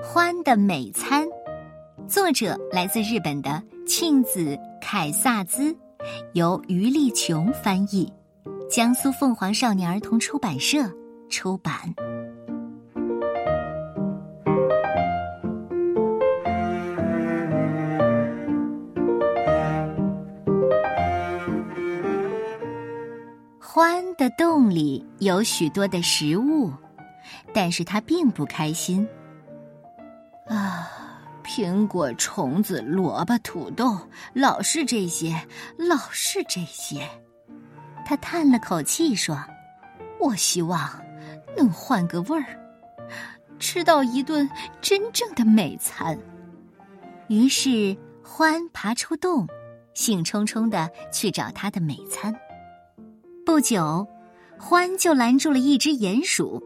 欢的美餐，作者来自日本的庆子凯萨兹，由余丽琼翻译，江苏凤凰少年儿童出版社出版。欢的洞里有许多的食物，但是他并不开心。啊，苹果、虫子、萝卜、土豆，老是这些，老是这些。他叹了口气说：“我希望能换个味儿，吃到一顿真正的美餐。”于是，欢爬出洞，兴冲冲的去找他的美餐。不久，欢就拦住了一只鼹鼠，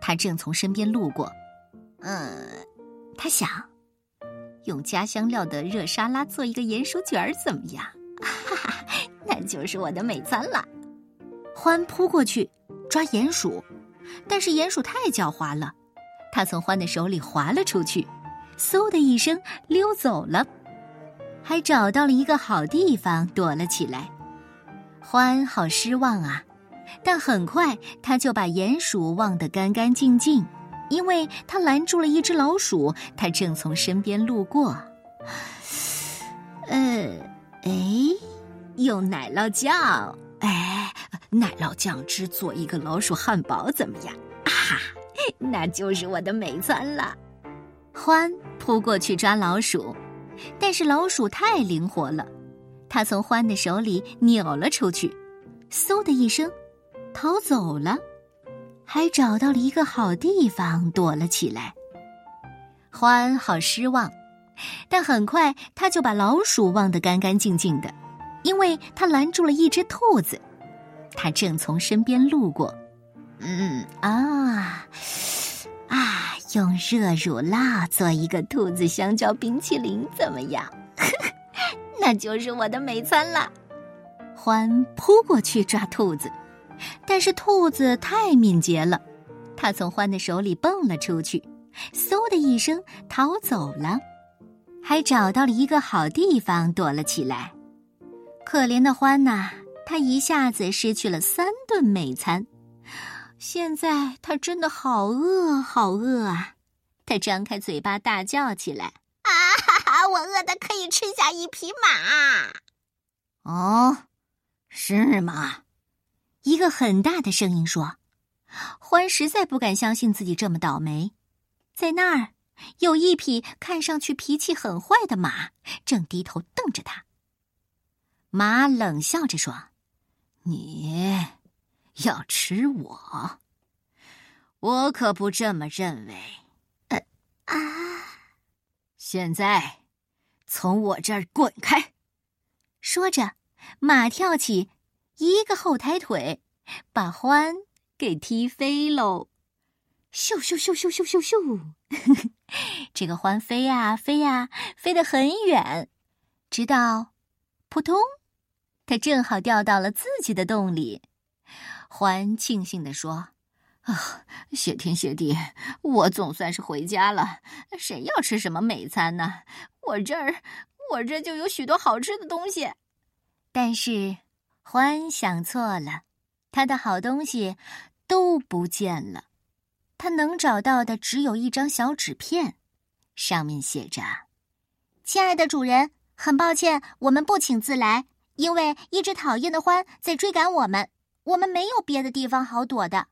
它正从身边路过。嗯。他想用家乡料的热沙拉做一个鼹鼠卷儿，怎么样？哈哈，那就是我的美餐了。欢扑过去抓鼹鼠，但是鼹鼠太狡猾了，它从欢的手里滑了出去，嗖的一声溜走了，还找到了一个好地方躲了起来。欢好失望啊，但很快他就把鼹鼠忘得干干净净。因为他拦住了一只老鼠，它正从身边路过。呃，哎，用奶酪酱，哎，奶酪酱汁做一个老鼠汉堡怎么样？哈，那就是我的美餐了。欢扑过去抓老鼠，但是老鼠太灵活了，它从欢的手里扭了出去，嗖的一声，逃走了。还找到了一个好地方躲了起来。欢好失望，但很快他就把老鼠忘得干干净净的，因为他拦住了一只兔子，它正从身边路过。嗯啊啊！用热乳酪做一个兔子香蕉冰淇淋怎么样？那就是我的美餐了。欢扑过去抓兔子。但是兔子太敏捷了，它从獾的手里蹦了出去，嗖的一声逃走了，还找到了一个好地方躲了起来。可怜的獾呐，它一下子失去了三顿美餐，现在它真的好饿，好饿啊！它张开嘴巴大叫起来：“啊哈哈！我饿的可以吃下一匹马！”哦，是吗？一个很大的声音说：“欢实在不敢相信自己这么倒霉，在那儿有一匹看上去脾气很坏的马，正低头瞪着他。”马冷笑着说：“你要吃我？我可不这么认为。呃啊！现在从我这儿滚开！”说着，马跳起。一个后抬腿，把獾给踢飞喽！咻咻咻咻咻咻咻！这个獾飞呀飞呀，飞得很远，直到扑通，它正好掉到了自己的洞里。欢庆幸地说：“啊，谢天谢地，我总算是回家了。谁要吃什么美餐呢？我这儿，我这就有许多好吃的东西。但是。”欢想错了，他的好东西都不见了，他能找到的只有一张小纸片，上面写着：“亲爱的主人，很抱歉，我们不请自来，因为一只讨厌的獾在追赶我们，我们没有别的地方好躲的。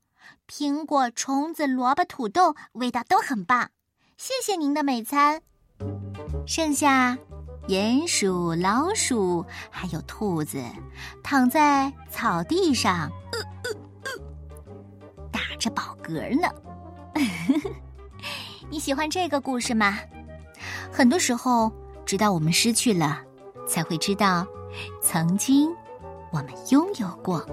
苹果、虫子、萝卜、土豆，味道都很棒，谢谢您的美餐。剩下。”鼹鼠、老鼠还有兔子，躺在草地上，打着饱嗝呢。你喜欢这个故事吗？很多时候，直到我们失去了，才会知道，曾经我们拥有过。